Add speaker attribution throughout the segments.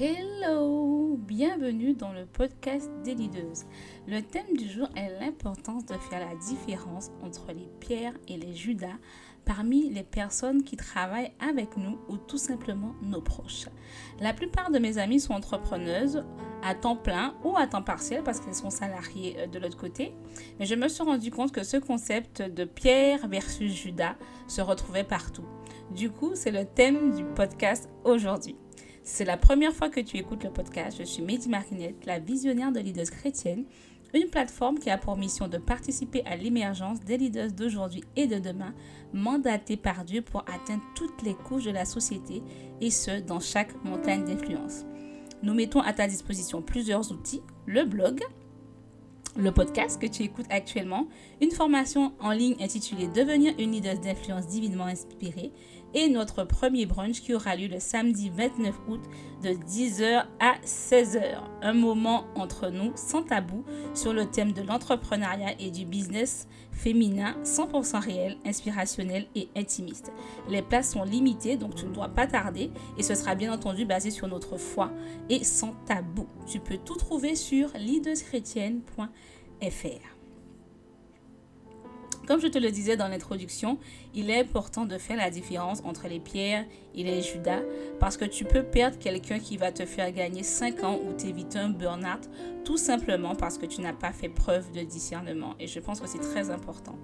Speaker 1: Hello, bienvenue dans le podcast des leaders. Le thème du jour est l'importance de faire la différence entre les pierres et les Judas parmi les personnes qui travaillent avec nous ou tout simplement nos proches. La plupart de mes amis sont entrepreneuses à temps plein ou à temps partiel parce qu'elles sont salariées euh, de l'autre côté. Mais je me suis rendu compte que ce concept de Pierre versus Judas se retrouvait partout. Du coup, c'est le thème du podcast aujourd'hui. C'est la première fois que tu écoutes le podcast. Je suis Mehdi Marinette, la visionnaire de leaders chrétiennes une plateforme qui a pour mission de participer à l'émergence des leaders d'aujourd'hui et de demain, mandatés par Dieu pour atteindre toutes les couches de la société, et ce, dans chaque montagne d'influence. Nous mettons à ta disposition plusieurs outils, le blog, le podcast que tu écoutes actuellement, une formation en ligne intitulée Devenir une leader d'influence divinement inspirée et notre premier brunch qui aura lieu le samedi 29 août de 10h à 16h. Un moment entre nous sans tabou sur le thème de l'entrepreneuriat et du business féminin 100% réel, inspirationnel et intimiste. Les places sont limitées donc tu ne dois pas tarder et ce sera bien entendu basé sur notre foi et sans tabou. Tu peux tout trouver sur leaderschrétienne.fr. Comme je te le disais dans l'introduction, il est important de faire la différence entre les pierres et les judas parce que tu peux perdre quelqu'un qui va te faire gagner 5 ans ou t'éviter un burn-out tout simplement parce que tu n'as pas fait preuve de discernement. Et je pense que c'est très important.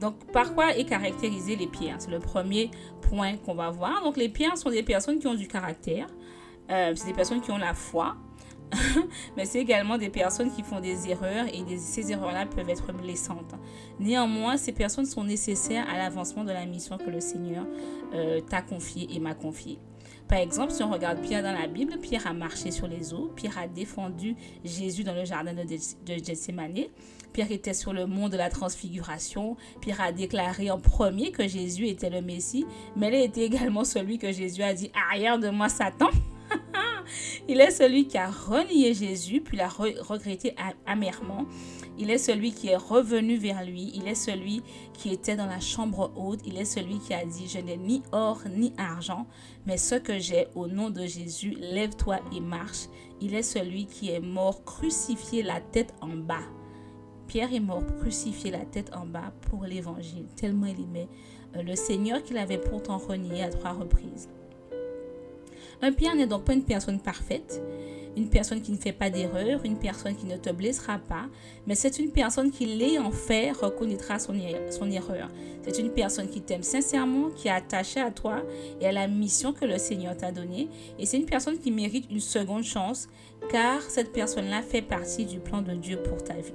Speaker 1: Donc, par quoi est caractérisé les pierres C'est le premier point qu'on va voir. Donc, les pierres sont des personnes qui ont du caractère. Euh, c'est des personnes qui ont la foi, mais c'est également des personnes qui font des erreurs et ces erreurs-là peuvent être blessantes. Néanmoins, ces personnes sont nécessaires à l'avancement de la mission que le Seigneur euh, t'a confiée et m'a confiée. Par exemple, si on regarde Pierre dans la Bible, Pierre a marché sur les eaux, Pierre a défendu Jésus dans le jardin de, de Gethsemane, Pierre était sur le mont de la transfiguration, Pierre a déclaré en premier que Jésus était le Messie, mais il était également celui que Jésus a dit Arrière de moi, Satan. Il est celui qui a renié Jésus, puis l'a regretté amèrement. Il est celui qui est revenu vers lui. Il est celui qui était dans la chambre haute. Il est celui qui a dit, je n'ai ni or ni argent, mais ce que j'ai au nom de Jésus, lève-toi et marche. Il est celui qui est mort crucifié la tête en bas. Pierre est mort crucifié la tête en bas pour l'évangile, tellement il aimait euh, le Seigneur qu'il avait pourtant renié à trois reprises. Un Pierre n'est donc pas une personne parfaite, une personne qui ne fait pas d'erreur, une personne qui ne te blessera pas, mais c'est une personne qui, l'ayant fait, reconnaîtra son, er-, son erreur. C'est une personne qui t'aime sincèrement, qui est attachée à toi et à la mission que le Seigneur t'a donnée. Et c'est une personne qui mérite une seconde chance, car cette personne-là fait partie du plan de Dieu pour ta vie.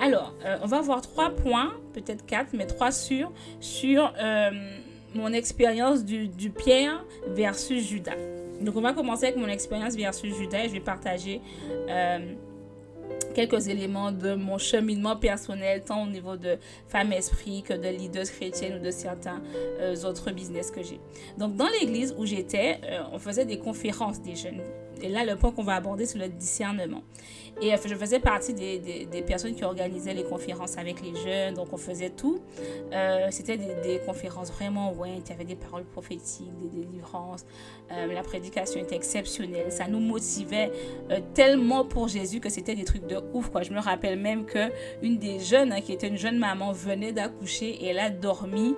Speaker 1: Alors, euh, on va voir trois points, peut-être quatre, mais trois sur, sur euh, mon expérience du, Pierre versus Judas. Donc, on va commencer avec mon expérience versus Judas et je vais partager euh, quelques éléments de mon cheminement personnel, tant au niveau de femme esprit que de leaders chrétiennes ou de certains euh, autres business que j'ai. Donc, dans l'église où j'étais, euh, on faisait des conférences des jeunes. Et là, le point qu'on va aborder, c'est le discernement. Et euh, je faisais partie des, des, personnes qui organisaient les conférences avec les jeunes, donc on faisait tout. Euh, C'était des, conférences vraiment ouais, il y avait des paroles prophétiques, des délivrances. Euh, la prédication était exceptionnelle. Ça nous motivait tellement pour Jésus que c'était des trucs de ouf. Quoi. Je me rappelle même que une des jeunes, hein, qui était une jeune maman, venait d'accoucher et elle a dormi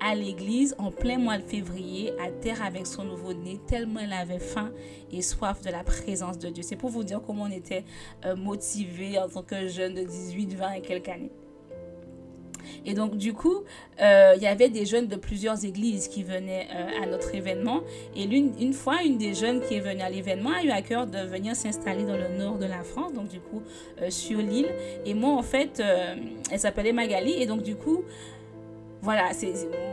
Speaker 1: à l'église en plein mois de février, à terre avec son nouveau-né, tellement elle avait faim et soif de la présence de Dieu. C'est pour vous dire comment on était euh, motivé en tant que jeune de 18, 20 et quelques années. Et donc, du coup, euh, il y avait des jeunes de plusieurs églises qui venaient euh, à notre événement. Et une fois, une des jeunes qui est venue à l'événement a eu à cœur de venir s'installer dans le nord de la France, donc du coup, sur l'île. Et moi, en fait, elle s'appelait Magali. Et donc, du coup, voilà,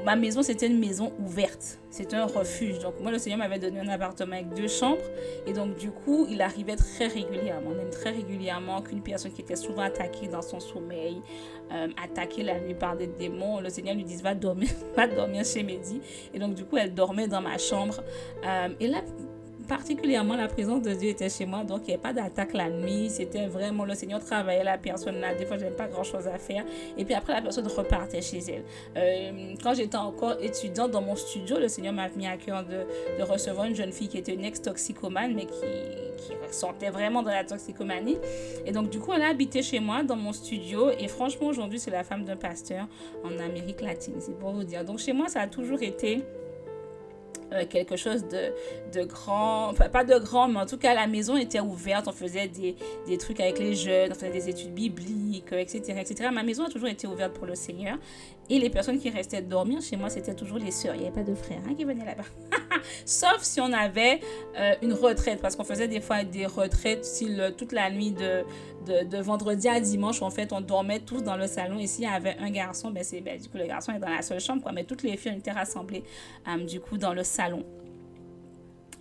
Speaker 1: ma maison, c'était une maison ouverte. C'était un refuge. Donc, moi, le Seigneur m'avait donné un appartement avec deux chambres. Et donc, du coup, il arrivait très régulièrement, même très régulièrement, qu'une personne qui était souvent attaquée dans son sommeil, euh, attaquée la nuit par des démons, le Seigneur lui disait Va dormir, va dormir chez Mehdi. Et donc, du coup, elle dormait dans ma chambre. Euh, et là, particulièrement la présence de Dieu était chez moi, donc il n'y avait pas d'attaque la nuit. C'était vraiment le Seigneur travaillait la personne là. Des fois, j'avais pas grand chose à faire. Et puis après, la personne repartait chez elle. Euh, quand j'étais encore étudiante dans mon studio, le Seigneur m'a mis à cœur de, recevoir une jeune fille qui était une ex-toxicomane, mais qui, qui ressentait vraiment dans la toxicomanie. Et donc, du coup, elle a habité chez moi dans mon studio. Et franchement, aujourd'hui, c'est la femme d'un pasteur en Amérique latine. C'est pour vous dire. Donc, chez moi, ça a toujours été euh, quelque chose de, de grand, enfin pas de grand, mais en tout cas la maison était ouverte, on faisait des, trucs avec les jeunes, on faisait des études bibliques, etc., etc. Ma maison a toujours été ouverte pour le Seigneur. Et les personnes qui restaient dormir chez moi, c'était toujours les sœurs. Il n'y avait pas de frères hein, qui venaient là-bas. Sauf si on avait euh, une retraite, parce qu'on faisait des fois des retraites toute la nuit de, vendredi à dimanche, en fait, on dormait tous dans le salon. Et s'il y avait un garçon, ben, c'est, ben, du coup, le garçon est dans la seule chambre, quoi. Mais toutes les filles étaient rassemblées, euh, du coup, dans le salon.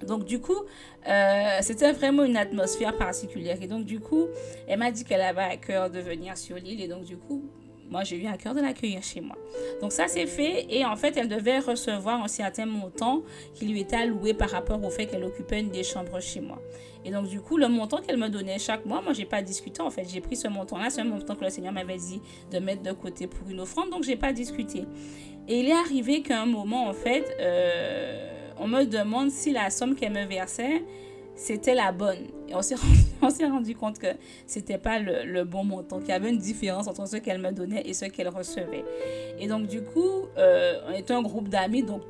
Speaker 1: Donc du coup, euh, c'était vraiment une atmosphère particulière. Et donc du coup, elle m'a dit qu'elle avait à cœur de venir sur l'île. Et donc du coup, moi, j'ai eu à cœur de l'accueillir chez moi. Donc ça, c'est fait. Et en fait, elle devait recevoir un certain montant qui lui était alloué par rapport au fait qu'elle occupait une des chambres chez moi. Et donc, du coup, le montant qu'elle me donnait chaque mois, moi, j'ai pas discuté. En fait, j'ai pris ce montant-là. C'est un montant que le Seigneur m'avait dit de mettre de côté pour une offrande. Donc, j'ai pas discuté. Et il est arrivé qu'à un moment, en fait, euh, on me demande si la somme qu'elle me versait c'était la bonne. Et on s'est rendu, rendu, compte que c'était pas le, bon montant, qu'il y avait une différence entre ce qu'elle me donnait et ce qu'elle recevait. Et donc, du coup, euh, on était un groupe d'amis, donc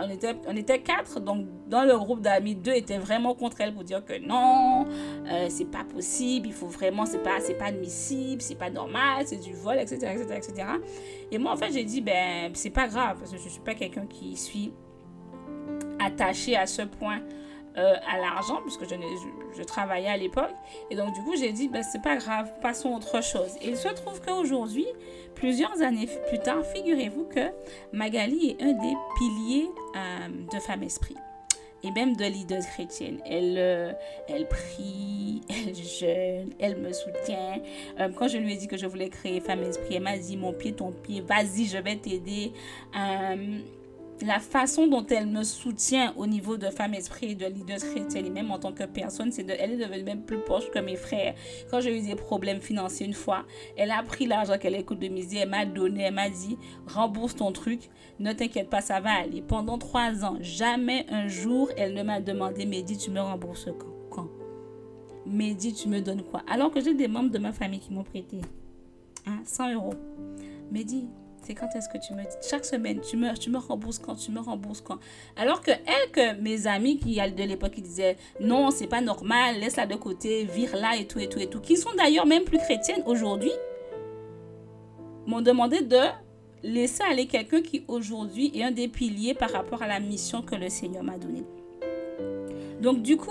Speaker 1: on était, on était quatre, donc dans le groupe d'amis, deux étaient vraiment contre elle pour dire que non, euh, c'est pas possible, il faut vraiment, c'est pas, pas admissible, c'est pas normal, c'est du vol, etc., etc., etc. Et moi, en fait, j'ai dit, ben, c'est pas grave, parce que je suis pas quelqu'un qui suis attaché à ce point euh, à l'argent, puisque je, je, travaillais à l'époque. Et donc, du coup, j'ai dit, ben, c'est pas grave, passons à autre chose. Et il se trouve qu'aujourd'hui, plusieurs années plus tard, figurez-vous que Magali est un des piliers euh, de Femme Esprit et même de leaders chrétienne. Elle, euh, elle prie, elle jeûne, elle me soutient. quand je lui ai dit que je voulais créer Femme Esprit, elle m'a dit mon pied, ton pied, vas-y, je vais t'aider la façon dont elle me soutient au niveau de femme esprit et de leader chrétienne même en tant que personne, c'est de, elle est devenue même plus proche que mes frères. Quand j'ai eu des problèmes financiers une fois, elle a pris l'argent qu'elle écoute de midi, elle m'a donné, elle m'a dit rembourse ton truc, ne t'inquiète pas, ça va aller. Pendant trois ans, jamais un jour elle ne m'a demandé, Mehdi, tu me rembourses quand? Quand Mehdi, tu me donnes quoi? Alors que j'ai des membres de ma famille qui m'ont prêté hein, 100 euros. Mehdi, quand est-ce que tu me chaque semaine tu me tu me rembourses quand tu me rembourses quand? Alors que elle que mes amis qui de l'époque qui disaient non c'est pas normal laisse la de côté vire là et tout et tout et tout qui sont d'ailleurs même plus chrétiennes aujourd'hui m'ont demandé de laisser aller quelqu'un qui aujourd'hui est un des piliers par rapport à la mission que le Seigneur m'a donnée. Donc du coup,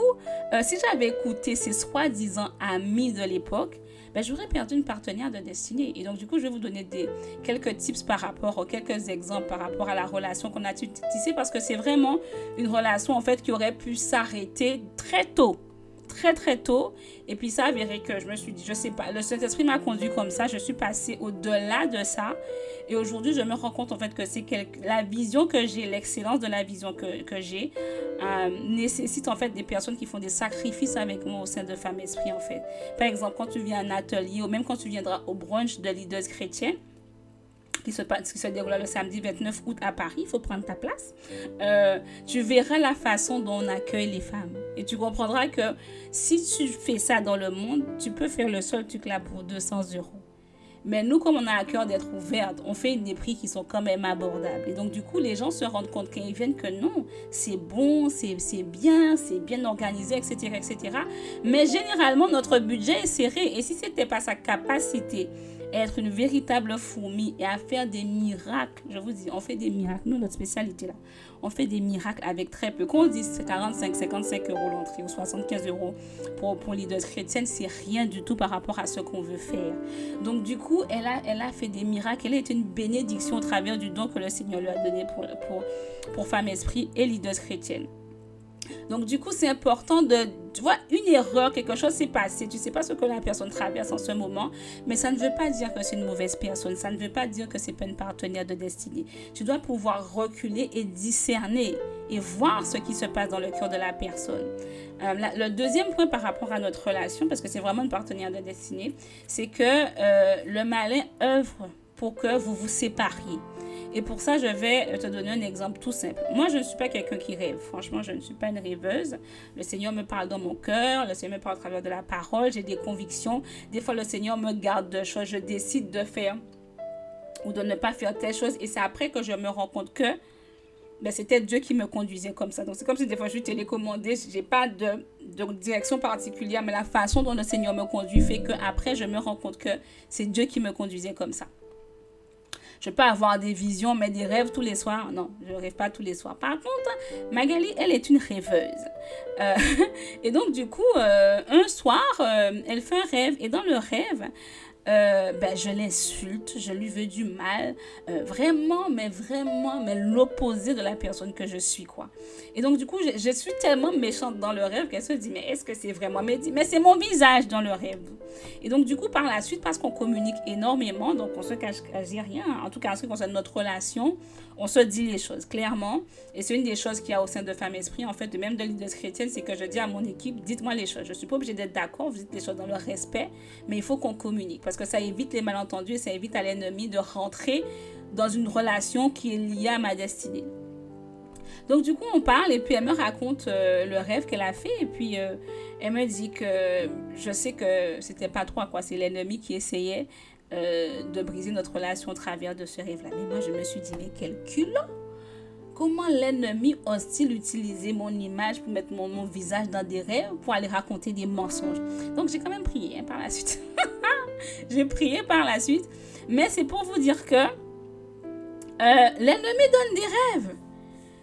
Speaker 1: euh, si j'avais écouté ces soi-disant amis de l'époque, ben, j'aurais perdu une partenaire de destinée. Et donc, du coup, je vais vous donner des, quelques tips par rapport, quelques exemples par rapport à la relation qu'on a tissée parce que c'est vraiment une relation, en fait, qui aurait pu s'arrêter très tôt très très tôt. Et puis ça avéré que je me suis dit, je sais pas, le Saint-Esprit m'a conduit comme ça, je suis passée au-delà de ça. Et aujourd'hui, je me rends compte en fait que c'est la vision que j'ai, l'excellence de la vision que, que j'ai, euh, nécessite en fait des personnes qui font des sacrifices avec moi au sein de Femme Esprit en fait. Par exemple, quand tu viens à un atelier ou même quand tu viendras au brunch de leaders chrétiens, qui se, qui se déroule le samedi 29 août à Paris, il faut prendre ta place, euh, tu verras la façon dont on accueille les femmes. Et tu comprendras que si tu fais ça dans le monde, tu peux faire le seul truc là pour 200 euros. Mais nous, comme on a à cœur d'être ouverte, on fait des prix qui sont quand même abordables. Et donc, du coup, les gens se rendent compte quand ils viennent que non, c'est bon, c'est bien, c'est bien organisé, etc., etc. Mais généralement, notre budget est serré. Et si ce n'était pas sa capacité être une véritable fourmi et à faire des miracles. Je vous dis, on fait des miracles. Nous, notre spécialité là, on fait des miracles avec très peu. Quand on dit 45, 55 euros l'entrée ou 75 euros pour, pour leaders chrétiennes, c'est rien du tout par rapport à ce qu'on veut faire. Donc, du coup, elle a, elle a fait des miracles. Elle été une bénédiction au travers du don que le Seigneur lui a donné pour, pour, pour Femme Esprit et leaders chrétiennes. Donc, du coup, c'est important de, tu vois, une erreur, quelque chose s'est passé. Tu sais pas ce que la personne traverse en ce moment, mais ça ne veut pas dire que c'est une mauvaise personne. Ça ne veut pas dire que c'est pas une partenaire de destinée. Tu dois pouvoir reculer et discerner et voir ce qui se passe dans le cœur de la personne. Euh, le deuxième point par rapport à notre relation, parce que c'est vraiment une partenaire de destinée, c'est que euh, le malin œuvre pour que vous vous sépariez. Et pour ça, je vais te donner un exemple tout simple. Moi, je ne suis pas quelqu'un qui rêve. Franchement, je ne suis pas une rêveuse. Le Seigneur me parle dans mon cœur. Le Seigneur me parle à travers de la parole. J'ai des convictions. Des fois, le Seigneur me garde de choses. Je décide de faire ou de ne pas faire telle chose. Et c'est après que je me rends compte que ben, c'était Dieu qui me conduisait comme ça. Donc, c'est comme si des fois je suis télécommandée, je n'ai pas de, de, direction particulière, mais la façon dont le Seigneur me conduit fait que après je me rends compte que c'est Dieu qui me conduisait comme ça. Je peux avoir des visions, mais des rêves tous les soirs. Non, je ne rêve pas tous les soirs. Par contre, Magali, elle est une rêveuse. Euh, et donc, du coup, euh, un soir, euh, elle fait un rêve. Et dans le rêve, euh, ben, je l'insulte, je lui veux du mal, euh, vraiment, mais vraiment, mais l'opposé de la personne que je suis, quoi. Et donc, du coup, je, suis tellement méchante dans le rêve qu'elle se dit, mais est-ce que c'est vraiment Mais, mais c'est mon visage dans le rêve. Et donc, du coup, par la suite, parce qu'on communique énormément, donc on se cache, cache rien, en tout cas en ce qui concerne notre relation, on se dit les choses clairement. Et c'est une des choses qu'il y a au sein de Femme Esprit, en fait, de même de l'idée chrétienne, c'est que je dis à mon équipe, dites-moi les choses. Je ne suis pas obligée d'être d'accord, vous dites les choses dans le respect, mais il faut qu'on communique parce que ça évite les malentendus et ça évite à l'ennemi de rentrer dans une relation qui est liée à ma destinée. Donc du coup, on parle et puis elle me raconte euh, le rêve qu'elle a fait et puis euh, elle me dit que je sais que c'était pas toi quoi, c'est l'ennemi qui essayait euh, de briser notre relation au travers de ce rêve-là. Mais moi, je me suis dit, mais quel culot Comment l'ennemi ose-t-il utiliser mon image pour mettre mon, visage dans des rêves, pour aller raconter des mensonges? Donc, j'ai quand même prié hein, par la suite. j'ai prié par la suite. Mais c'est pour vous dire que euh, l'ennemi donne des rêves.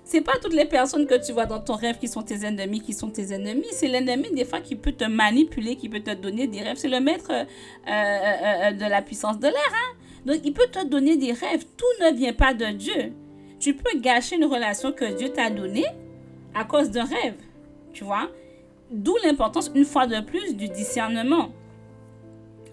Speaker 1: C'est pas toutes les personnes que tu vois dans ton rêve qui sont tes ennemis, qui sont tes ennemis. C'est l'ennemi des fois qui peut te manipuler, qui peut te donner des rêves. C'est le maître euh, euh, de la puissance de l'air. Hein? Donc il peut te donner des rêves. Tout ne vient pas de Dieu. Tu peux gâcher une relation que Dieu t'a donnée à cause d'un rêve. Tu vois D'où l'importance, une fois de plus, du discernement.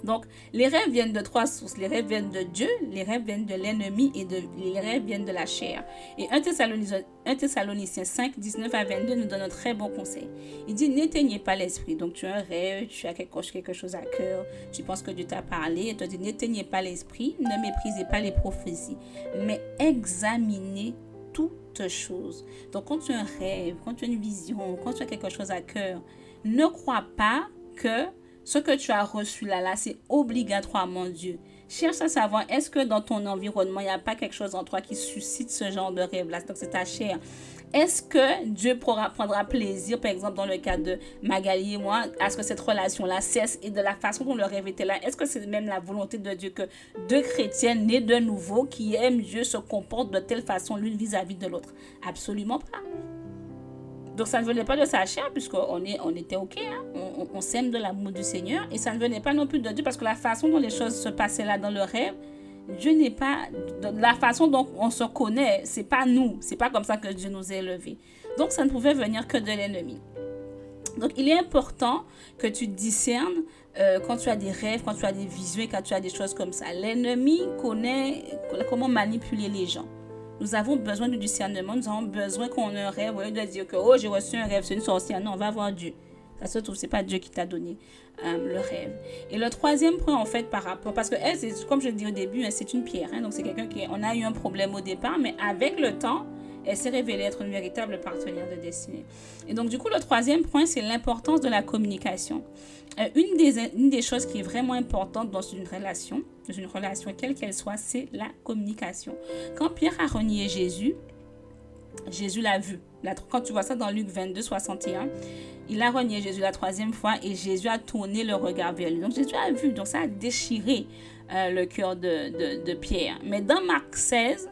Speaker 1: Donc, les rêves viennent de trois sources. Les rêves viennent de Dieu, les rêves viennent de l'ennemi et de, les rêves viennent de la chair. Et 1 Thessaloniciens, 1 Thessaloniciens 5, 19 à 22 nous donne un très bon conseil. Il dit, n'éteignez pas l'esprit. Donc, tu as un rêve, tu as quelque chose à cœur, tu penses que Dieu t'a parlé, et te dit, n'éteignez pas l'esprit, ne méprisez pas les prophéties, mais examinez toutes choses. Donc, quand tu as un rêve, quand tu as une vision, quand tu as quelque chose à cœur, ne crois pas que ce que tu as reçu là, là, c'est obligatoirement Dieu. Cherche à savoir, est-ce que dans ton environnement, il n'y a pas quelque chose en toi qui suscite ce genre de rêve-là? Donc, c'est ta chair. Est-ce que Dieu prendra plaisir, par exemple, dans le cas de Magali et moi, à ce que cette relation-là cesse et de la façon dont le rêve était là? Est-ce que c'est même la volonté de Dieu que deux chrétiens nés de nouveau, qui aiment Dieu, se comportent de telle façon l'une vis-à-vis de l'autre? Absolument pas. Donc ça ne venait pas de sa chair, puisqu'on on était OK, hein? on, on, s'aime de l'amour du Seigneur, et ça ne venait pas non plus de Dieu, parce que la façon dont les choses se passaient là dans le rêve, Dieu n'est pas, la façon dont on se connaît, c'est pas nous, c'est pas comme ça que Dieu nous a élevés. Donc ça ne pouvait venir que de l'ennemi. Donc il est important que tu discernes euh, quand tu as des rêves, quand tu as des visions, quand tu as des choses comme ça. L'ennemi connaît comment manipuler les gens. Nous avons besoin de discernement. Nous avons besoin qu'on ait un rêve. Au lieu de dire que, oh, j'ai reçu un rêve, c'est une sorcière. Non, on va voir Dieu. Ça se trouve, c'est pas Dieu qui t'a donné euh, le rêve. Et le troisième point, en fait, par rapport, parce que elle, comme je le dis au début, hein, c'est une pierre. Hein, donc, c'est quelqu'un qui, on a eu un problème au départ, mais avec le temps, elle s'est révélée être une véritable partenaire de destinée. Et donc, du coup, le troisième point, c'est l'importance de la communication. Euh, une, des, choses qui est vraiment importante dans une relation, dans une relation quelle qu'elle soit, c'est la communication. Quand Pierre a renié Jésus, Jésus l'a vu. Quand tu vois ça dans Luc 22, 61, il a renié Jésus la troisième fois et Jésus a tourné le regard vers lui. Donc Jésus a vu, donc ça a déchiré euh, le cœur de, de, de, Pierre. Mais dans Marc 16,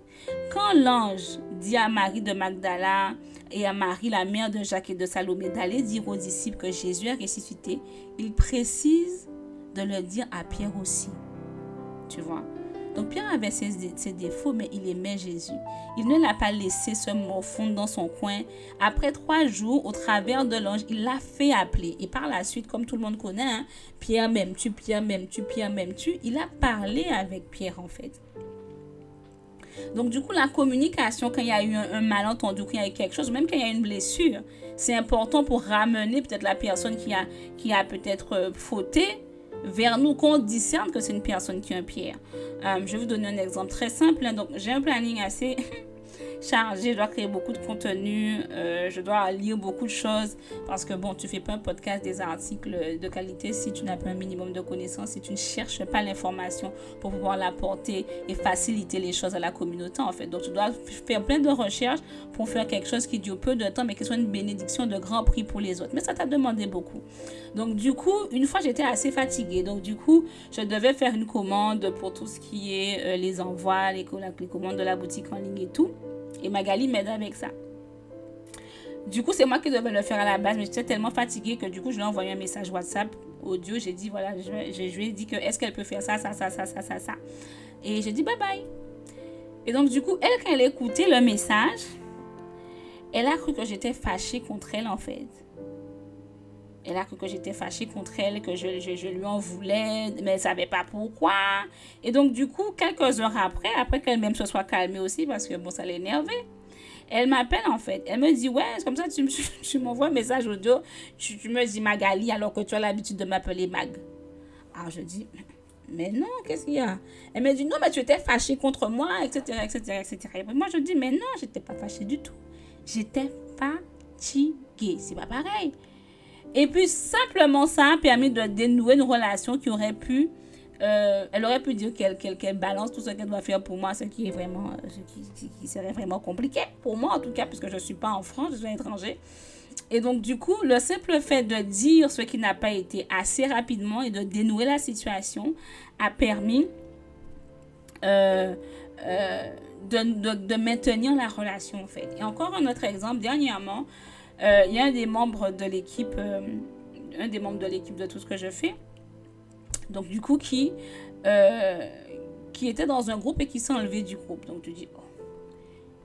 Speaker 1: quand l'ange dit à Marie de Magdala et à Marie, la mère de Jacques et de Salomé, d'aller dire aux disciples que Jésus est ressuscité, il précise de le dire à Pierre aussi. Tu vois? Donc Pierre avait ses, défauts, mais il aimait Jésus. Il ne l'a pas laissé se morfondre dans son coin. Après trois jours, au travers de l'ange, il l'a fait appeler. Et par la suite, comme tout le monde connaît, hein, Pierre m'aimes-tu, Pierre m'aimes-tu, Pierre m'aimes-tu, il a parlé avec Pierre en fait. Donc, du coup, la communication, quand il y a eu un, malentendu, quand il y a eu quelque chose, même quand il y a une blessure, c'est important pour ramener peut-être la personne qui a, qui a peut-être euh, fauté vers nous, qu'on discerne que c'est une personne qui a un pierre. Euh, je vais vous donner un exemple très simple. Hein. Donc, j'ai un planning assez chargé, je dois créer beaucoup de contenu, euh, je dois lire beaucoup de choses parce que bon, tu fais pas un podcast, des articles de qualité si tu n'as pas un minimum de connaissances, si tu ne cherches pas l'information pour pouvoir l'apporter et faciliter les choses à la communauté en fait. Donc tu dois faire plein de recherches pour faire quelque chose qui dure peu de temps mais qui soit une bénédiction de grand prix pour les autres. Mais ça t'a demandé beaucoup. Donc du coup, une fois j'étais assez fatiguée. Donc du coup, je devais faire une commande pour tout ce qui est euh, les envois, les commandes de la boutique en ligne et tout. Et Magali m'aide avec ça. Du coup, c'est moi qui devais le faire à la base, mais j'étais tellement fatiguée que du coup, je lui ai envoyé un message WhatsApp audio. J'ai dit, voilà, je, je, lui ai dit que est-ce qu'elle peut faire ça, ça, ça, ça, ça, ça, ça? Et j'ai dit bye bye. Et donc, du coup, elle, quand elle a écouté le message, elle a cru que j'étais fâchée contre elle, en fait. Cru que j'étais fâchée contre elle, que je, je, lui en voulais, mais elle ne savait pas pourquoi. Et donc, du coup, quelques heures après, après qu'elle-même se soit calmée aussi, parce que bon, ça l'énervait, elle m'appelle en fait. Elle me dit, ouais, c'est comme ça, tu, tu m'envoies un message audio, tu, tu me dis Magali alors que tu as l'habitude de m'appeler Mag. Alors, je dis, mais non, qu'est-ce qu'il y a Elle me dit, non, mais tu étais fâchée contre moi, etc., etc., etc. Et moi, je dis, mais non, j'étais pas fâchée du tout. J'étais fatiguée. C'est pas pareil. Et puis simplement ça a permis de dénouer une relation qui aurait pu, euh, elle aurait pu dire qu'elle balance tout ce qu'elle doit faire pour moi, ce qui est vraiment, euh, ce qui, serait vraiment compliqué pour moi en tout cas, puisque je ne suis pas en France, je suis étranger. Et donc du coup, le simple fait de dire ce qui n'a pas été assez rapidement et de dénouer la situation a permis euh, de, de, de, maintenir la relation en fait. Et encore un autre exemple, dernièrement, euh, il y a un des membres de l'équipe, euh, un des membres de l'équipe de tout ce que je fais, donc du coup qui, euh, qui était dans un groupe et qui s'est enlevé du groupe. Donc tu dis, oh,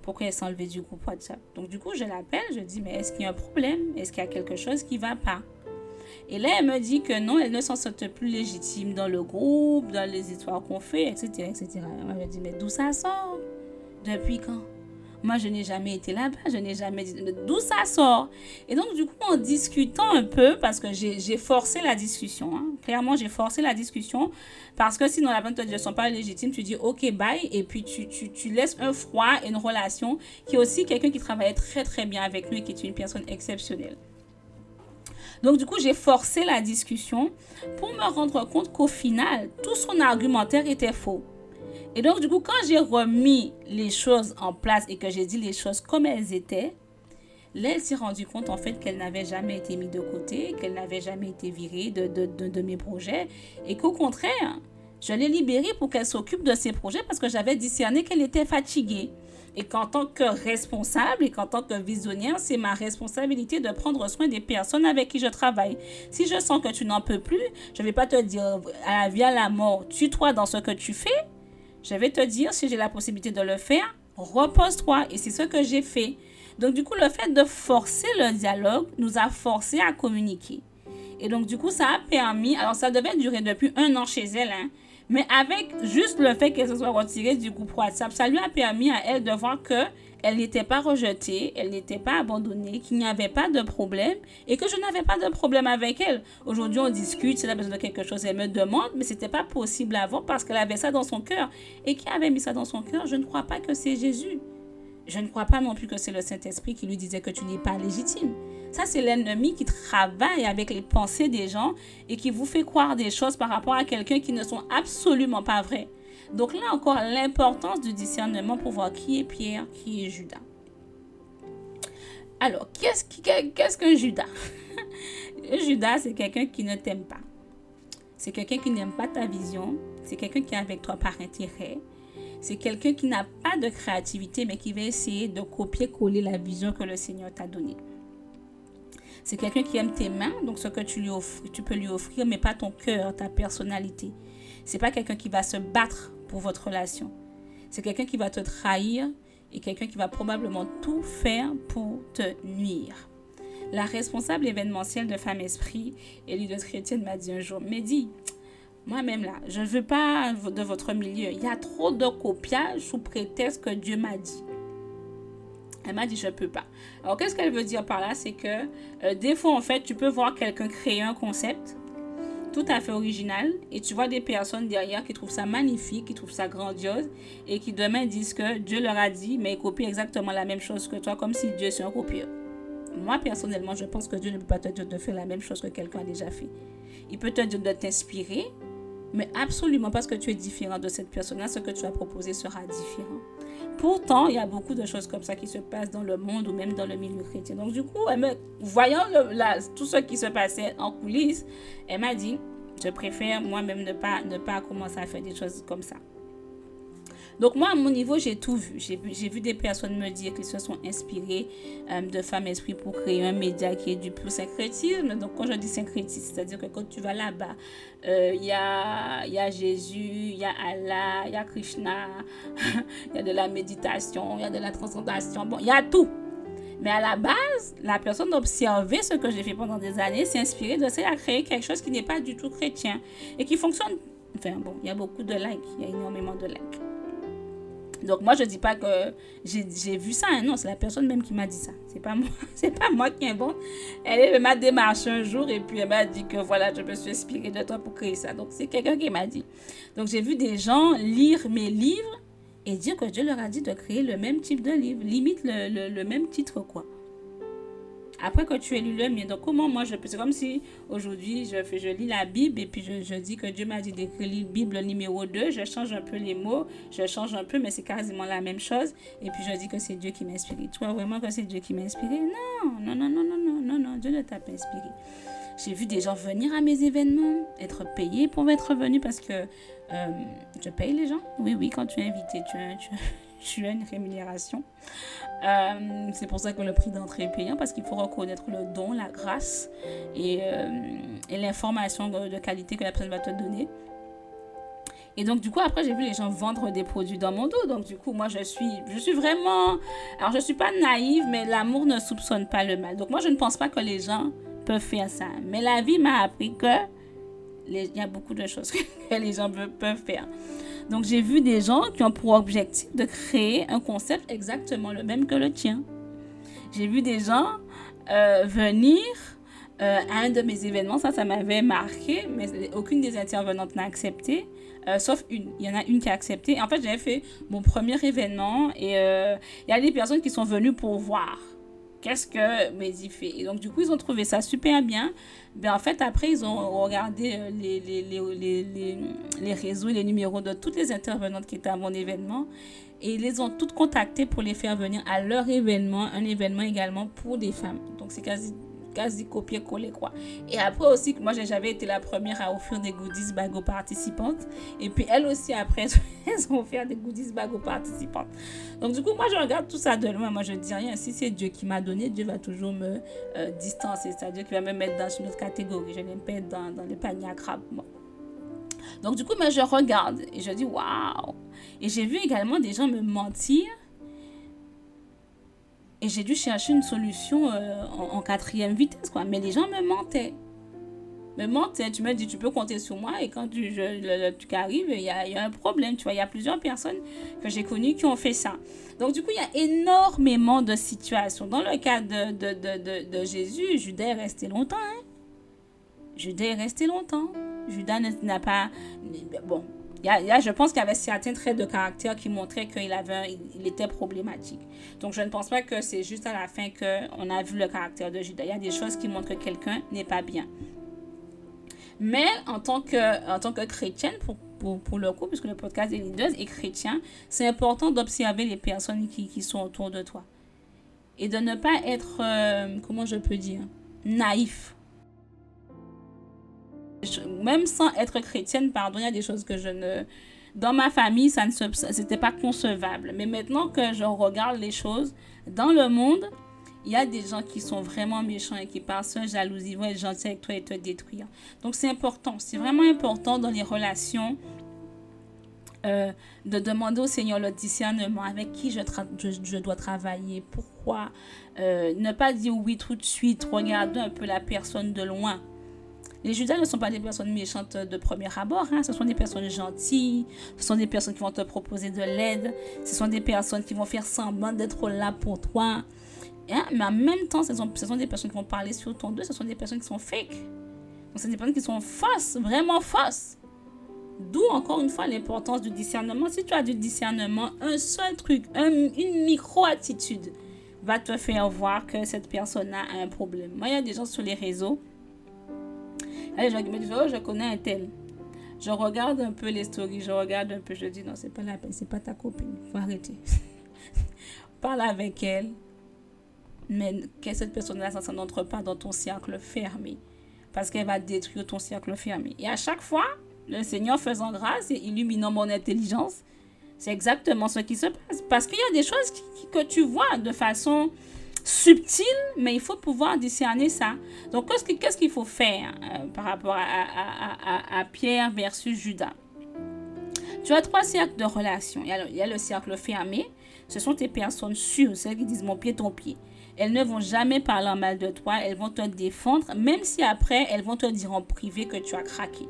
Speaker 1: pourquoi elle s'est enlevée du groupe WhatsApp? Donc du coup je l'appelle, je dis, mais est-ce qu'il y a un problème? Est-ce qu'il y a quelque chose qui va pas? Et là, elle me dit que non, elle ne s'en sent plus légitime dans le groupe, dans les histoires qu'on fait, etc. etc. Elle me dit, mais d'où ça sort? Depuis quand? Moi, je n'ai jamais été là-bas, je n'ai jamais dit d'où ça sort? Et donc, du coup, en discutant un peu, parce que j'ai forcé la discussion, hein, clairement, j'ai forcé la discussion, parce que sinon la personne te dit, je ne sont pas légitime, tu dis, ok, bye, et puis tu, laisses un froid et une relation qui est aussi quelqu'un qui travaillait très, très bien avec nous et qui est une personne exceptionnelle. Donc, du coup, j'ai forcé la discussion pour me rendre compte qu'au final, tout son argumentaire était faux. Et donc, du coup, quand j'ai remis les choses en place et que j'ai dit les choses comme elles étaient, là, elle s'est rendue compte en fait qu'elle n'avait jamais été mise de côté, qu'elle n'avait jamais été virée de, de, de, mes projets et qu'au contraire, je l'ai libérée pour qu'elle s'occupe de ses projets parce que j'avais discerné qu'elle était fatiguée. Et qu'en tant que responsable et qu'en tant que visionnaire, c'est ma responsabilité de prendre soin des personnes avec qui je travaille. Si je sens que tu n'en peux plus, je ne vais pas te dire à la vie à la mort, tue-toi dans ce que tu fais je vais te dire, si j'ai la possibilité de le faire, repose-toi. Et c'est ce que j'ai fait. Donc, du coup, le fait de forcer le dialogue nous a forcé à communiquer. Et donc, du coup, ça a permis, alors ça devait durer depuis un an chez elle, hein, mais avec juste le fait qu'elle se soit retirée du groupe WhatsApp, ça lui a permis à elle de voir que elle n'était pas rejetée, elle n'était pas abandonnée, qu'il n'y avait pas de problème et que je n'avais pas de problème avec elle. Aujourd'hui, on discute, si elle a besoin de quelque chose, elle me demande, mais ce n'était pas possible avant parce qu'elle avait ça dans son cœur. Et qui avait mis ça dans son cœur Je ne crois pas que c'est Jésus. Je ne crois pas non plus que c'est le Saint-Esprit qui lui disait que tu n'es pas légitime. Ça, c'est l'ennemi qui travaille avec les pensées des gens et qui vous fait croire des choses par rapport à quelqu'un qui ne sont absolument pas vraies. Donc là encore, l'importance du discernement pour voir qui est Pierre, qui est Judas. Alors, qu'est-ce qu'un Judas? Judas, c'est quelqu'un qui ne t'aime pas. C'est quelqu'un qui n'aime pas ta vision. C'est quelqu'un qui est avec toi par intérêt. C'est quelqu'un qui n'a pas de créativité, mais qui va essayer de copier-coller la vision que le Seigneur t'a donnée. C'est quelqu'un qui aime tes mains, donc ce que tu, lui offres, tu peux lui offrir, mais pas ton cœur, ta personnalité. C'est pas quelqu'un qui va se battre pour votre relation. C'est quelqu'un qui va te trahir et quelqu'un qui va probablement tout faire pour te nuire. La responsable événementielle de Femme Esprit et leader chrétienne m'a dit un jour, mais moi-même là, je ne veux pas de votre milieu. Il y a trop de copiage sous prétexte que Dieu m'a dit. Elle m'a dit, je ne peux pas. Alors, qu'est-ce qu'elle veut dire par là? C'est que euh, des fois, en fait, tu peux voir quelqu'un créer un concept tout à fait original et tu vois des personnes derrière qui trouvent ça magnifique, qui trouvent ça grandiose et qui demain disent que Dieu leur a dit, mais ils copient exactement la même chose que toi, comme si Dieu est un copieur. Moi, personnellement, je pense que Dieu ne peut pas te dire de faire la même chose que quelqu'un a déjà fait. Il peut te dire de t'inspirer, mais absolument parce que tu es différent de cette personne-là, ce que tu as proposé sera différent. Pourtant, il y a beaucoup de choses comme ça qui se passent dans le monde ou même dans le milieu chrétien. Donc, du coup, voyant tout ce qui se passait en coulisses, elle m'a dit, je préfère moi-même ne pas, ne pas commencer à faire des choses comme ça. Donc moi, à mon niveau, j'ai tout vu. J'ai vu des personnes me dire qu'ils se sont inspirées euh, de femmes esprits pour créer un média qui est du plus syncrétisme. Donc quand je dis syncrétisme, c'est-à-dire que quand tu vas là-bas, euh, il y, a, y a Jésus, il y a Allah, il y a Krishna, il y a de la méditation, il y a de la transcendation. Bon, il y a tout. Mais à la base, la personne d'observer ce que j'ai fait pendant des années, s'est inspirée de ça à créer quelque chose qui n'est pas du tout chrétien et qui fonctionne. Enfin bon, il y a beaucoup de likes, il y a énormément de likes. Donc moi je dis pas que j'ai vu ça, hein. non, c'est la personne même qui m'a dit ça. C'est pas moi, c'est pas moi qui invente. Elle m'a démarché un jour et puis elle m'a dit que voilà, je me suis inspirée de toi pour créer ça. Donc c'est quelqu'un qui m'a dit. Donc j'ai vu des gens lire mes livres et dire que Dieu leur a dit de créer le même type de livre, limite le même titre quoi après que tu aies lu le mien. Donc, comment moi je peux. C'est comme si aujourd'hui je, je lis la Bible et puis je, dis que Dieu m'a dit d'écrire la Bible numéro 2. Je change un peu les mots, je change un peu, mais c'est quasiment la même chose. Et puis je dis que c'est Dieu qui m'a inspiré. Tu vois vraiment que c'est Dieu qui m'a inspiré? Non, non, non, non, non, non, non, non, Dieu ne t'a pas inspiré. J'ai vu des gens venir à mes événements, être payés pour être venus parce que euh, je paye les gens. Oui, oui, quand tu es invité, tu, tu, tu as une rémunération. Euh, c'est pour ça que le prix d'entrée est payant parce qu'il faut reconnaître le don, la grâce et, euh, et l'information de, qualité que la personne va te donner. Et donc, du coup, après, j'ai vu les gens vendre des produits dans mon dos. Donc, du coup, moi, je suis, je suis vraiment... Alors, je ne suis pas naïve, mais l'amour ne soupçonne pas le mal. Donc, moi, je ne pense pas que les gens peuvent faire ça. Mais la vie m'a appris que il y a beaucoup de choses que les gens peuvent faire. Donc j'ai vu des gens qui ont pour objectif de créer un concept exactement le même que le tien. J'ai vu des gens euh, venir euh, à un de mes événements, ça, ça m'avait marqué, mais aucune des intervenantes n'a accepté. Euh, sauf une. Il y en a une qui a accepté. En fait, j'avais fait mon premier événement et il y a des personnes qui sont venues pour voir qu'est-ce que Mehdi fait. Et donc, du coup, ils ont trouvé ça super bien. Ben, en fait, après, ils ont regardé euh, les, les, les, les, réseaux et les numéros de toutes les intervenantes qui étaient à mon événement. Et ils les ont toutes contactées pour les faire venir à leur événement, un événement également pour des femmes. Donc, c'est quasi quasi copier-coller quoi. Et après aussi, moi j'avais été la première à offrir des goodies bag aux participantes. Et puis elles aussi après, elles ont offert des goodies bag aux participantes. Donc du coup, moi je regarde tout ça de loin. Moi je dis rien. Si c'est Dieu qui m'a donné, Dieu va toujours me euh, distancer. C'est Dieu qui va me mettre dans une autre catégorie. Je n'aime pas être dans, dans le panier à crabe. Donc du coup, moi je regarde et je dis waouh. Et j'ai vu également des gens me mentir et j'ai dû chercher une solution euh, en, quatrième vitesse, quoi. Mais les gens me mentaient. Me mentaient. Tu me dis, tu peux compter sur moi. Et quand tu, tu arrives, il y a, y a, un problème. Tu vois, il y a plusieurs personnes que j'ai connues qui ont fait ça. Donc, du coup, il y a énormément de situations. Dans le cas de, de, de, de Jésus, Judas est resté longtemps. Hein? Judas est resté longtemps. Judas n'a pas... Bon, je pense qu'il y avait certains traits de caractère qui montraient qu'il avait, il était problématique. Donc, je ne pense pas que c'est juste à la fin qu'on a vu le caractère de Judas. Il y a des choses qui montrent que quelqu'un n'est pas bien. Mais en tant que, en tant que chrétienne, pour, pour, pour le coup, puisque le podcast des leaders est chrétien, c'est important d'observer les personnes qui, qui, sont autour de toi. Et de ne pas être, euh, comment je peux dire, naïf même sans être chrétienne, pardon, il y a des choses que je ne... Dans ma famille, ça ne c'était pas concevable. Mais maintenant que je regarde les choses dans le monde, il y a des gens qui sont vraiment méchants et qui par ça jalousie vont être gentils avec toi et te détruire. Donc c'est important, c'est vraiment important dans les relations euh, de demander au Seigneur le discernement avec qui je, je, dois travailler, pourquoi. Euh, ne pas dire oui tout de suite, regarder un peu la personne de loin. Les Judas ne sont pas des personnes méchantes de premier abord, hein. ce sont des personnes gentilles, ce sont des personnes qui vont te proposer de l'aide, ce sont des personnes qui vont faire semblant d'être là pour toi. Hein. Mais en même temps, ce sont, ce sont des personnes qui vont parler sur ton dos, ce sont des personnes qui sont fake. Donc, ce sont des personnes qui sont fausses, vraiment fausses. D'où encore une fois l'importance du discernement. Si tu as du discernement, un seul truc, une micro-attitude va te faire voir que cette personne a un problème. Il y a des gens sur les réseaux Allez, je oh, je connais un tel. Je regarde un peu les stories, je regarde un peu, je dis, non, c'est pas la peine, c'est pas ta copine, faut arrêter. Parle avec elle, mais que cette personne-là, ça n'entre pas dans ton cercle fermé, parce qu'elle va détruire ton cercle fermé. Et à chaque fois, le Seigneur faisant grâce et illuminant mon intelligence, c'est exactement ce qui se passe. Parce qu'il y a des choses que tu vois de façon subtil, mais il faut pouvoir discerner ça. Donc, qu'est-ce qu'il faut faire euh, par rapport à, Pierre versus Judas? Tu as trois cercles de relations. Il y, a le, cercle fermé. Ce sont tes personnes sûres, celles qui disent mon pied, ton pied. Elles ne vont jamais parler mal de toi. Elles vont te défendre, même si après, elles vont te dire en privé que tu as craqué.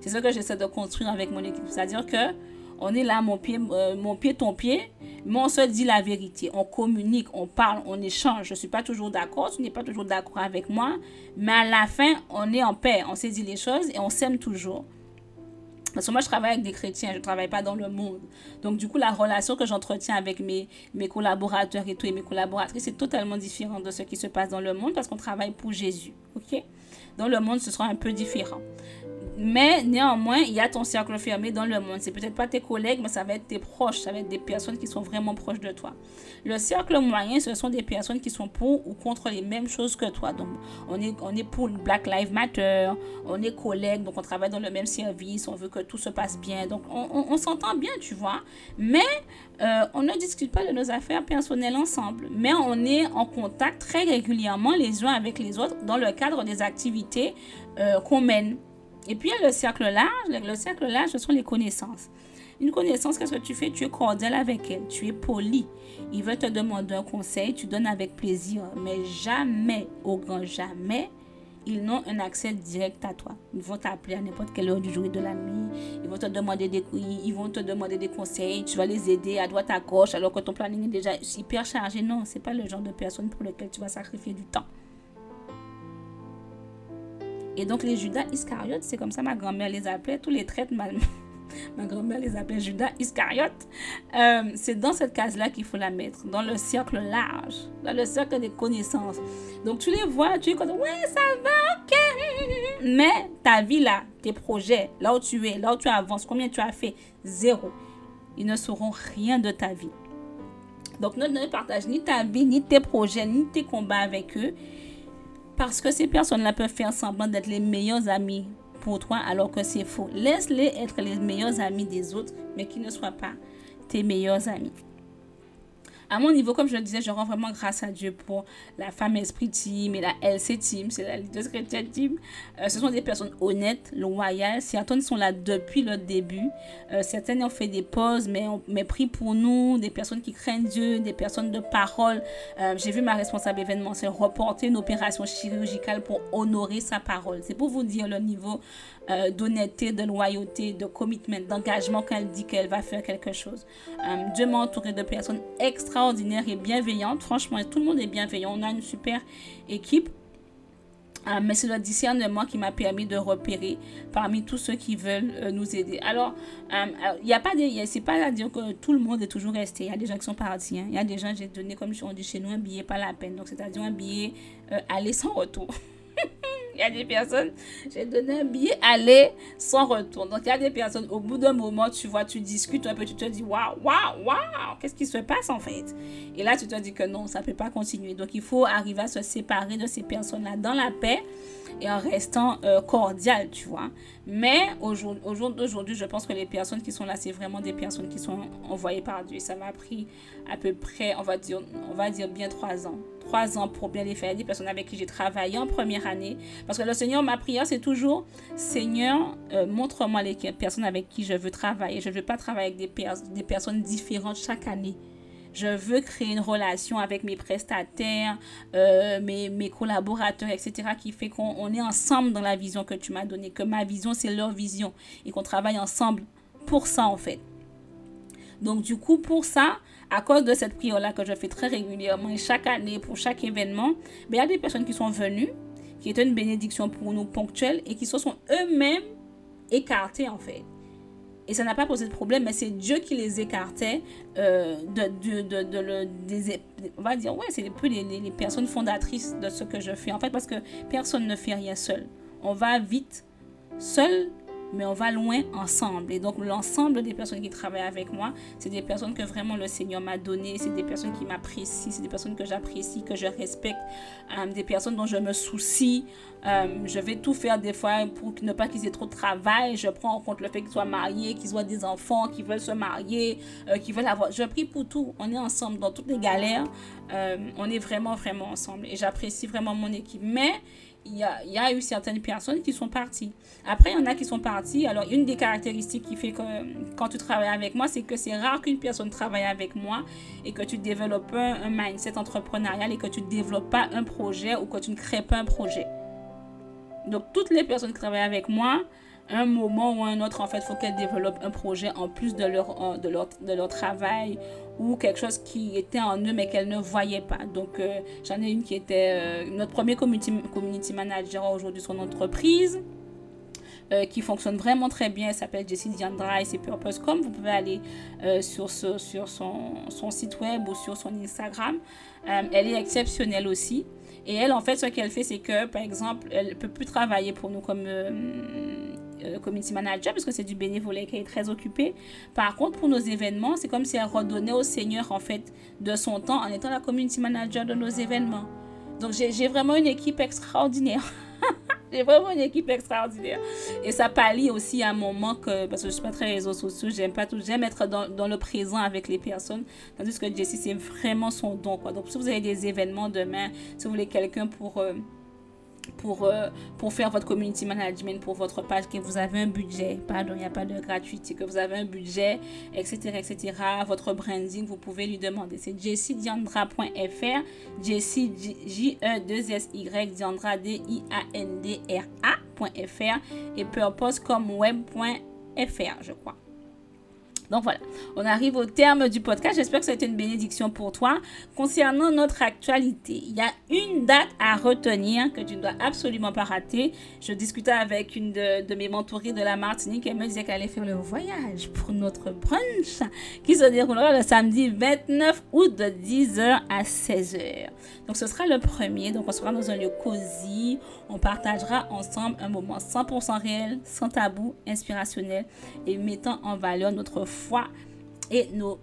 Speaker 1: C'est ce que j'essaie de construire avec mon équipe. C'est-à-dire que on est là, mon pied, euh, mon pied, ton pied, mais on se dit la vérité. On communique, on parle, on échange. Je ne suis pas toujours d'accord, tu n'es pas toujours d'accord avec moi, mais à la fin, on est en paix. On s'est dit les choses et on s'aime toujours. Parce que moi, je travaille avec des chrétiens, je ne travaille pas dans le monde. Donc, du coup, la relation que j'entretiens avec mes, mes collaborateurs et tout, et mes collaboratrices, c'est totalement différent de ce qui se passe dans le monde parce qu'on travaille pour Jésus. OK? Dans le monde, ce sera un peu différent. Mais néanmoins, il y a ton cercle fermé dans le monde. C'est peut-être pas tes collègues, mais ça va être tes proches, ça va être des personnes qui sont vraiment proches de toi. Le cercle moyen, ce sont des personnes qui sont pour ou contre les mêmes choses que toi. Donc, on est, on est pour Black Lives Matter, on est collègues, donc on travaille dans le même service, on veut que tout se passe bien. Donc, on, s'entend bien, tu vois. Mais euh, on ne discute pas de nos affaires personnelles ensemble. Mais on est en contact très régulièrement les uns avec les autres dans le cadre des activités euh, qu'on mène. Et puis, il y a le cercle large. Le cercle large, ce sont les connaissances. Une connaissance, qu'est-ce que tu fais? Tu es cordial avec elle, tu es poli. Il veut te demander un conseil, tu donnes avec plaisir. Mais jamais, au grand jamais, ils n'ont un accès direct à toi. Ils vont t'appeler à n'importe quelle heure du jour et de la nuit. Ils vont te demander des ils vont te demander des conseils. Tu vas les aider à droite à gauche alors que ton planning est déjà hyper chargé. Non, c'est pas le genre de personne pour lequel tu vas sacrifier du temps. Et donc les Judas Iscariotes, c'est comme ça ma grand-mère les appelait, tous les traites, ma, ma grand-mère les appelait Judas Iscariotes. Euh, c'est dans cette case-là qu'il faut la mettre, dans le cercle large, dans le cercle des connaissances. Donc tu les vois, tu es comme, ouais, ça va, ok. Mais ta vie là, tes projets, là où tu es, là où tu avances, combien tu as fait, zéro. Ils ne sauront rien de ta vie. Donc ne, ne partage ni ta vie, ni tes projets, ni tes combats avec eux. Parce que ces personnes-là peuvent faire semblant d'être les meilleurs amis pour toi alors que c'est faux. Laisse-les être les meilleurs amis des autres, mais qu'ils ne soient pas tes meilleurs amis à mon niveau, comme je le disais, je rends vraiment grâce à Dieu pour la femme esprit team et la LC team, c'est la leader chrétienne team. Euh, ce sont des personnes honnêtes, loyales. Certaines sont là depuis le début. Euh, certaines ont fait des pauses, mais ont mais pris pour nous, des personnes qui craignent Dieu, des personnes de parole. Euh, j'ai vu ma responsable événement, c'est reporter une opération chirurgicale pour honorer sa parole. C'est pour vous dire le niveau d'honnêteté, de loyauté, de commitment, d'engagement qu'elle dit qu'elle va faire quelque chose. Dieu m'a entouré de personnes extra ordinaire et bienveillante. Franchement, tout le monde est bienveillant. On a une super équipe. Euh, mais c'est le discernement qui m'a permis de repérer parmi tous ceux qui veulent euh, nous aider. Alors, euh, il n'y a pas de, c'est pas à dire que tout le monde est toujours resté. Il y a des gens qui sont partis. Hein. Il y a des gens, j'ai donné, comme on dit chez nous, un billet pas la peine. Donc, c'est-à-dire un billet aller sans retour. il y a des personnes, j'ai donné un billet aller sans retour. Donc, il y a des personnes, au bout d'un moment, tu vois, tu discutes un peu, tu te dis, waouh, waouh, waouh, qu'est-ce qui se passe en fait? Et là, tu te dis que non, ça ne peut pas continuer. Donc, il faut arriver à se séparer de ces personnes-là dans la paix et en restant euh, cordial, tu vois. Mais au je pense que les personnes qui sont là, c'est vraiment des personnes qui sont envoyées par Dieu. Ça m'a pris à peu près, on va dire, on va dire bien trois ans trois ans pour bien les faire, des personnes avec qui j'ai travaillé en première année. Parce que le Seigneur, ma prière, c'est toujours, Seigneur, euh, montre-moi les personnes avec qui je veux travailler. Je ne veux pas travailler avec des personnes différentes chaque année. Je veux créer une relation avec mes prestataires, euh, mes, collaborateurs, etc., qui fait qu'on est ensemble dans la vision que tu m'as donnée, que ma vision, c'est leur vision, et qu'on travaille ensemble pour ça, en fait. Donc, du coup, pour ça, à cause de cette prière-là que je fais très régulièrement chaque année pour chaque événement, ben, il y a des personnes qui sont venues, qui étaient une bénédiction pour nous ponctuelle et qui se sont eux-mêmes écartés, en fait. Et ça n'a pas posé de problème, mais c'est Dieu qui les écartait euh, de, de, de, le, on va dire, ouais, c'est un les, personnes fondatrices de ce que je fais. En fait, parce que personne ne fait rien seul. On va vite seul mais on va loin ensemble. Et donc, l'ensemble des personnes qui travaillent avec moi, c'est des personnes que vraiment le Seigneur m'a donné, c'est des personnes qui m'apprécient, c'est des personnes que j'apprécie, que je respecte, euh, des personnes dont je me soucie. Euh, je vais tout faire des fois pour ne pas qu'ils aient trop de travail. Je prends en compte le fait qu'ils soient mariés, qu'ils soient des enfants, qu'ils veulent se marier, euh, qu'ils veulent avoir. Je prie pour tout. On est ensemble dans toutes les galères. on est vraiment, vraiment ensemble. Et j'apprécie vraiment mon équipe. Mais il y, a, eu certaines personnes qui sont parties. Après, il y en a qui sont parties. Alors, une des caractéristiques qui fait que quand tu travailles avec moi, c'est que c'est rare qu'une personne travaille avec moi et que tu développes un, un, mindset entrepreneurial et que tu ne développes pas un projet ou que tu ne crées pas un projet. Donc, toutes les personnes qui travaillent avec moi, un moment ou un autre, en fait, il faut qu'elles développent un projet en plus de leur, de leur, de leur travail ou quelque chose qui était en eux mais qu'elles ne voyaient pas. Donc, euh, j'en ai une qui était euh, notre premier community, community manager aujourd'hui son entreprise. Euh, qui fonctionne vraiment très bien. Elle s'appelle Jessie Diandra et c'est Purpose.com. Vous pouvez aller sur, ce, sur son, son, site web ou sur son Instagram. elle est exceptionnelle aussi. Et elle, en fait, ce qu'elle fait, c'est que, par exemple, elle ne peut plus travailler pour nous comme euh, community manager parce que c'est du bénévolat qui est très occupé. Par contre, pour nos événements, c'est comme si elle redonnait au Seigneur en fait de son temps en étant la community manager de nos événements. Donc j'ai vraiment une équipe extraordinaire. j'ai vraiment une équipe extraordinaire. Et ça pallie aussi à mon manque, euh, parce que je suis pas très réseaux sociaux, j'aime pas tout, j'aime être dans, dans, le présent avec les personnes. Tandis que Jessie, c'est vraiment son don. Quoi. Donc si vous avez des événements demain, si vous voulez quelqu'un pour... Euh, pour, euh, pour faire votre community management pour votre page, que vous avez un budget, pardon, il n'y a pas de gratuité, que vous avez un budget, etc., etc., votre branding, vous pouvez lui demander. C'est jessidiandra.fr, jessie, J-E-2-S-Y, diandra, D-I-A-N-D-R-A.fr et purposecomweb.fr, je crois. Donc voilà, on arrive au terme du podcast. J'espère que ça a été une bénédiction pour toi. Concernant notre actualité, il y a une date à retenir que tu ne dois absolument pas rater. Je discutais avec une de, mes mentorées de la Martinique. Elle me disait qu'elle allait faire le voyage pour notre brunch qui se déroulera le samedi 29 août de 10h à 16h. Donc ce sera le premier. Donc on sera dans un lieu cosy. On partagera ensemble un moment 100% réel, sans tabou, inspirationnel et mettant en valeur notre et nos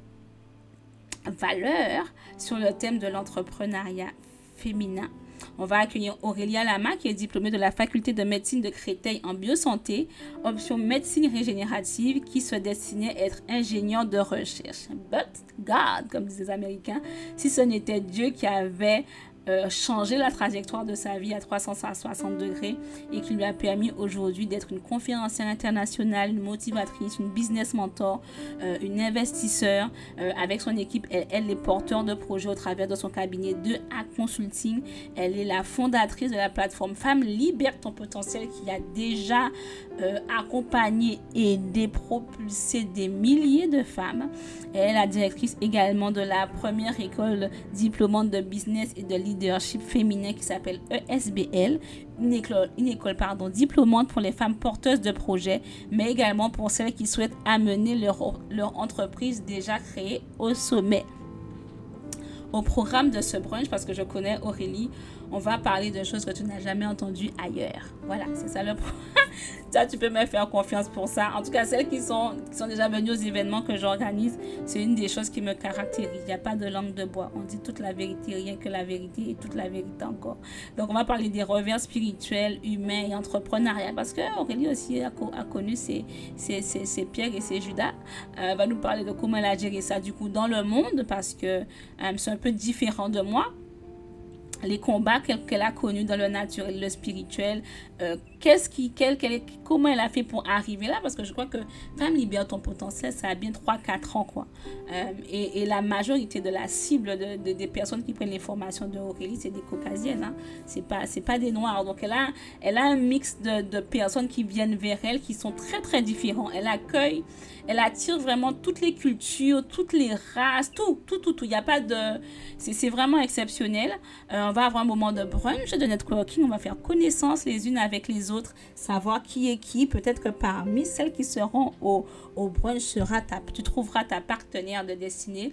Speaker 1: valeurs sur le thème de l'entrepreneuriat féminin. On va accueillir Aurélia Lama, qui est diplômée de la faculté de médecine de Créteil en biosanté, option médecine régénérative, qui se destinait à être ingénieur de recherche. But God, comme disent les Américains, si ce n'était Dieu qui avait euh, changer la trajectoire de sa vie à 360 degrés et qui lui a permis aujourd'hui d'être une conférencière internationale, une motivatrice, une business mentor, euh, une investisseur. Euh, avec son équipe, elle, est porteur de projets au travers de son cabinet de A Consulting. Elle est la fondatrice de la plateforme Femmes Libère ton potentiel qui a déjà accompagné, aidé, propulsé des milliers de femmes. Elle est la directrice également de la première école diplômante de business et de leadership leadership féminin qui s'appelle ESBL, une école, une école pardon, diplômante pour les femmes porteuses de projets, mais également pour celles qui souhaitent amener leur, leur entreprise déjà créée au sommet. Au programme de ce brunch, parce que je connais Aurélie, on va parler de choses que tu n'as jamais entendues ailleurs. Voilà, c'est ça le Ça, tu peux me faire confiance pour ça. En tout cas, celles qui sont, qui sont déjà venues aux événements que j'organise, c'est une des choses qui me caractérise. Il n'y a pas de langue de bois. On dit toute la vérité, rien que la vérité et toute la vérité encore. Donc, on va parler des revers spirituels, humains et entrepreneuriaux. Parce que Aurélie aussi a, connu ses, ses, Pierre et ses Judas. Euh, va nous parler de comment elle a géré ça du coup dans le monde parce que euh, c'est un peu différent de moi. Les combats qu'elle a connus dans le naturel, le spirituel, euh, qu'est-ce qui, quel, comment elle a fait pour arriver là, parce que je crois que Femme Libère ton potentiel, ça a bien 3-4 ans, quoi. Euh, et, la majorité de la cible de, des personnes qui prennent les formations de Aurélie, c'est des caucasiennes, hein. c'est pas, pas des noirs. Donc elle a, elle a un mix de, de personnes qui viennent vers elle, qui sont très, très différents. Elle accueille elle attire vraiment toutes les cultures, toutes les races, tout, tout, tout, tout. Il a pas de... C'est vraiment exceptionnel. Euh, on va avoir un moment de brunch, de networking. On va faire connaissance les unes avec les autres, savoir qui est qui. Peut-être que parmi celles qui seront au, brunch sera ta, tu trouveras ta partenaire de destinée.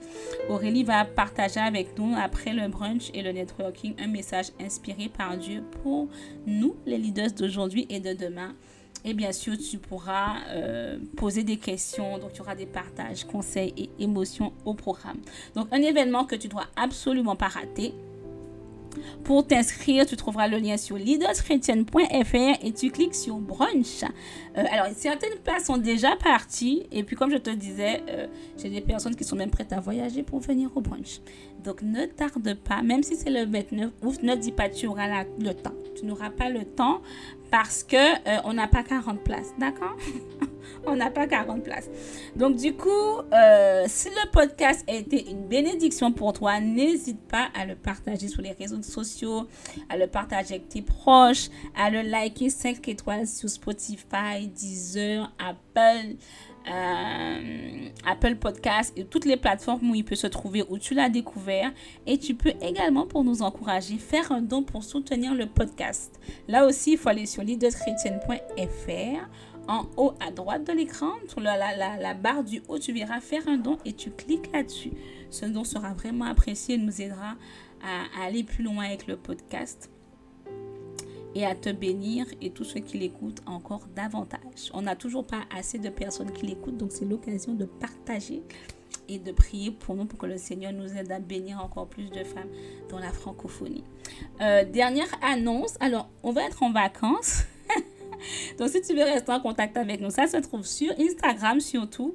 Speaker 1: Aurélie va partager avec nous après le brunch et le networking un message inspiré par Dieu pour nous, les leaders d'aujourd'hui et de demain. Et bien sûr, tu pourras euh, poser des questions. Donc, tu auras des partages, conseils et émotions au programme. Donc, un événement que tu dois absolument pas rater. Pour t'inscrire, tu trouveras le lien sur leaderschrétienne.fr et tu cliques sur brunch. Euh, alors, certaines places sont déjà parties. Et puis, comme je te disais, euh, j'ai des personnes qui sont même prêtes à voyager pour venir au brunch. Donc, ne tarde pas, même si c'est le 29 août, ne dis pas tu auras le temps. Tu n'auras pas le temps parce que euh, on n'a pas 40 places, d'accord? On n'a pas 40 places. Donc du coup, euh, si le podcast a été une bénédiction pour toi, n'hésite pas à le partager sur les réseaux sociaux, à le partager avec tes proches, à le liker 5 étoiles sur Spotify, Deezer, Apple. Euh, Apple Podcast et toutes les plateformes où il peut se trouver, où tu l'as découvert. Et tu peux également, pour nous encourager, faire un don pour soutenir le podcast. Là aussi, il faut aller sur leaderschrétienne.fr. En haut à droite de l'écran, sur la, barre du haut, tu verras faire un don et tu cliques là-dessus. Ce don sera vraiment apprécié et nous aidera à aller plus loin avec le podcast et à te bénir et tous ceux qui l'écoutent encore davantage. On n'a toujours pas assez de personnes qui l'écoutent, donc c'est l'occasion de partager et de prier pour nous pour que le Seigneur nous aide à bénir encore plus de femmes dans la francophonie. Euh, dernière annonce, alors on va être en vacances. Donc, si tu veux rester en contact avec nous, ça se trouve sur Instagram surtout.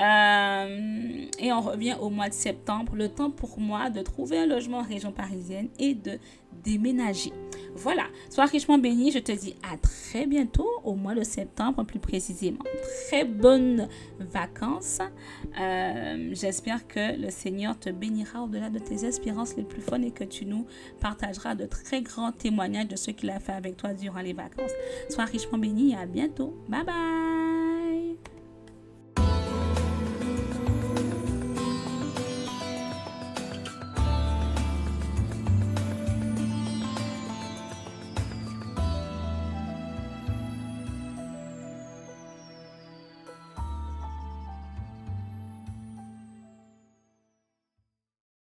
Speaker 1: Euh, et on revient au mois de septembre. Le temps pour moi de trouver un logement en région parisienne et de déménager. Voilà, sois richement béni. Je te dis à très bientôt, au mois de septembre plus précisément. Très bonnes vacances. Euh, j'espère que le Seigneur te bénira au-delà de tes espérances les plus folles et que tu nous partageras de très grands témoignages de ce qu'il a fait avec toi durant les vacances. Sois richement béni et à bientôt. Bye bye.